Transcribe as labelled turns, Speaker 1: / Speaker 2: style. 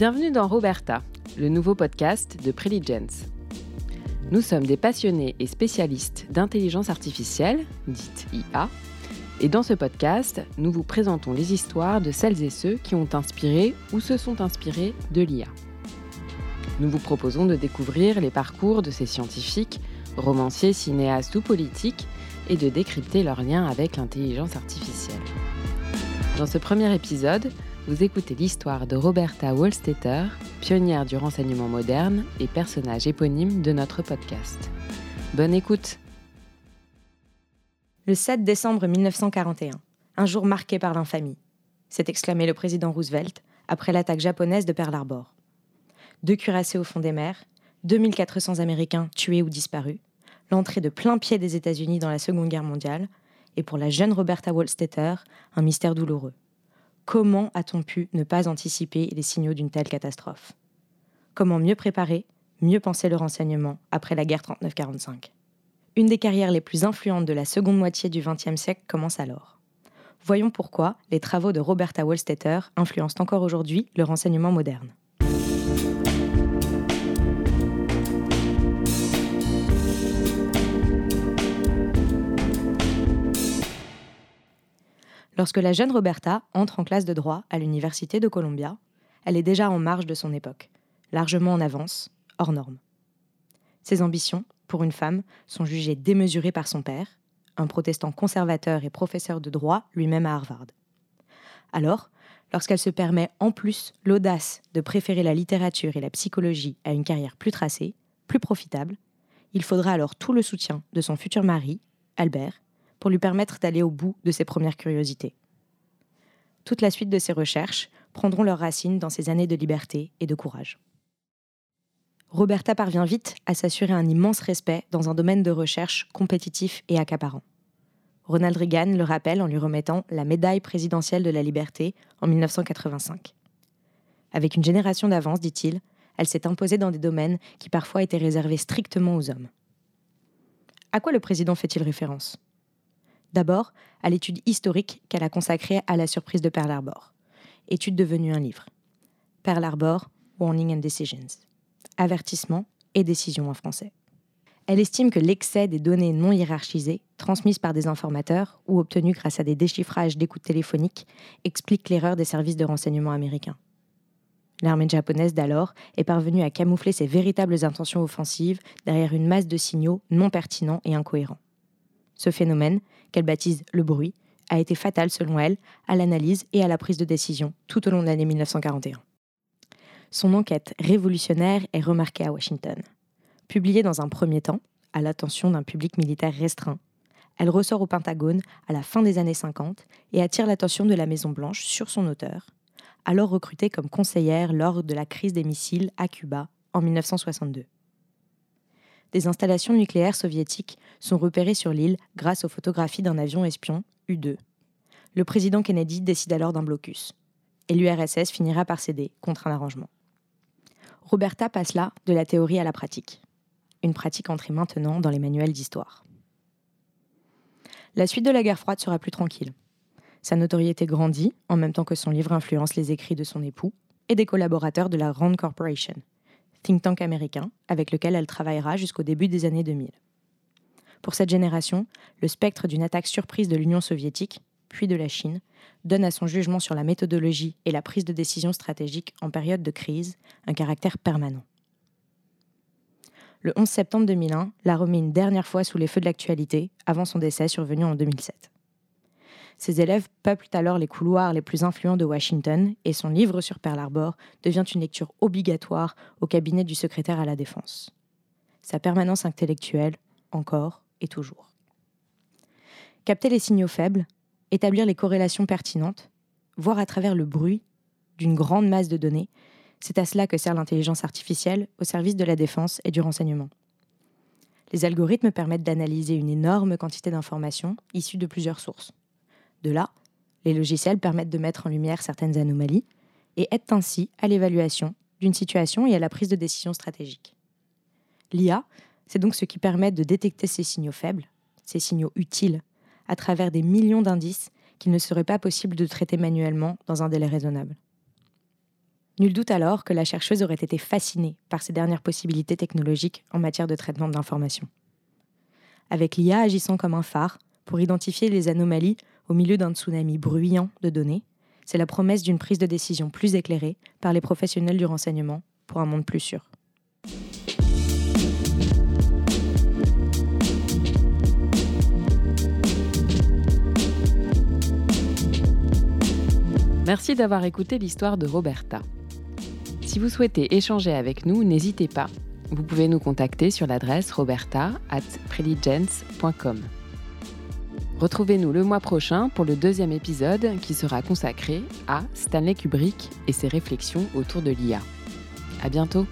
Speaker 1: Bienvenue dans Roberta, le nouveau podcast de Preligence. Nous sommes des passionnés et spécialistes d'intelligence artificielle, dite IA, et dans ce podcast, nous vous présentons les histoires de celles et ceux qui ont inspiré ou se sont inspirés de l'IA. Nous vous proposons de découvrir les parcours de ces scientifiques, romanciers, cinéastes ou politiques, et de décrypter leurs liens avec l'intelligence artificielle. Dans ce premier épisode, vous écoutez l'histoire de Roberta Wohlstetter, pionnière du renseignement moderne et personnage éponyme de notre podcast. Bonne écoute
Speaker 2: Le 7 décembre 1941, un jour marqué par l'infamie, s'est exclamé le président Roosevelt après l'attaque japonaise de Pearl Harbor. Deux cuirassés au fond des mers, 2400 Américains tués ou disparus, l'entrée de plein pied des États-Unis dans la Seconde Guerre mondiale, et pour la jeune Roberta Wohlstetter, un mystère douloureux. Comment a-t-on pu ne pas anticiper les signaux d'une telle catastrophe? Comment mieux préparer, mieux penser le renseignement après la guerre 39-45 Une des carrières les plus influentes de la seconde moitié du XXe siècle commence alors. Voyons pourquoi les travaux de Roberta Wohlstetter influencent encore aujourd'hui le renseignement moderne. Lorsque la jeune Roberta entre en classe de droit à l'Université de Columbia, elle est déjà en marge de son époque, largement en avance, hors norme. Ses ambitions, pour une femme, sont jugées démesurées par son père, un protestant conservateur et professeur de droit lui-même à Harvard. Alors, lorsqu'elle se permet en plus l'audace de préférer la littérature et la psychologie à une carrière plus tracée, plus profitable, il faudra alors tout le soutien de son futur mari, Albert, pour lui permettre d'aller au bout de ses premières curiosités. Toute la suite de ses recherches prendront leurs racines dans ses années de liberté et de courage. Roberta parvient vite à s'assurer un immense respect dans un domaine de recherche compétitif et accaparant. Ronald Reagan le rappelle en lui remettant la médaille présidentielle de la liberté en 1985. Avec une génération d'avance, dit-il, elle s'est imposée dans des domaines qui parfois étaient réservés strictement aux hommes. À quoi le président fait-il référence? D'abord, à l'étude historique qu'elle a consacrée à la surprise de Pearl Harbor, étude devenue un livre. Pearl Harbor, Warning and Decisions. Avertissement et décision en français. Elle estime que l'excès des données non hiérarchisées, transmises par des informateurs ou obtenues grâce à des déchiffrages d'écoute téléphoniques, explique l'erreur des services de renseignement américains. L'armée japonaise d'alors est parvenue à camoufler ses véritables intentions offensives derrière une masse de signaux non pertinents et incohérents. Ce phénomène, qu'elle baptise le bruit, a été fatal selon elle à l'analyse et à la prise de décision tout au long de l'année 1941. Son enquête révolutionnaire est remarquée à Washington. Publiée dans un premier temps, à l'attention d'un public militaire restreint, elle ressort au Pentagone à la fin des années 50 et attire l'attention de la Maison-Blanche sur son auteur, alors recrutée comme conseillère lors de la crise des missiles à Cuba en 1962 des installations nucléaires soviétiques sont repérées sur l'île grâce aux photographies d'un avion espion, U-2. Le président Kennedy décide alors d'un blocus. Et l'URSS finira par céder contre un arrangement. Roberta passe là de la théorie à la pratique. Une pratique entrée maintenant dans les manuels d'histoire. La suite de la guerre froide sera plus tranquille. Sa notoriété grandit en même temps que son livre influence les écrits de son époux et des collaborateurs de la Rand Corporation, think tank américain avec lequel elle travaillera jusqu'au début des années 2000. Pour cette génération, le spectre d'une attaque surprise de l'Union soviétique, puis de la Chine, donne à son jugement sur la méthodologie et la prise de décision stratégique en période de crise un caractère permanent. Le 11 septembre 2001 l'a remis une dernière fois sous les feux de l'actualité avant son décès survenu en 2007. Ses élèves peuplent alors les couloirs les plus influents de Washington et son livre sur Pearl Harbor devient une lecture obligatoire au cabinet du secrétaire à la Défense. Sa permanence intellectuelle, encore et toujours. Capter les signaux faibles, établir les corrélations pertinentes, voir à travers le bruit d'une grande masse de données, c'est à cela que sert l'intelligence artificielle au service de la défense et du renseignement. Les algorithmes permettent d'analyser une énorme quantité d'informations issues de plusieurs sources. De là, les logiciels permettent de mettre en lumière certaines anomalies et aident ainsi à l'évaluation d'une situation et à la prise de décision stratégique. L'IA, c'est donc ce qui permet de détecter ces signaux faibles, ces signaux utiles, à travers des millions d'indices qu'il ne serait pas possible de traiter manuellement dans un délai raisonnable. Nul doute alors que la chercheuse aurait été fascinée par ces dernières possibilités technologiques en matière de traitement de l'information. Avec l'IA agissant comme un phare pour identifier les anomalies au milieu d'un tsunami bruyant de données, c'est la promesse d'une prise de décision plus éclairée par les professionnels du renseignement pour un monde plus sûr.
Speaker 1: Merci d'avoir écouté l'histoire de Roberta. Si vous souhaitez échanger avec nous, n'hésitez pas. Vous pouvez nous contacter sur l'adresse roberta at Retrouvez-nous le mois prochain pour le deuxième épisode qui sera consacré à Stanley Kubrick et ses réflexions autour de l'IA. À bientôt!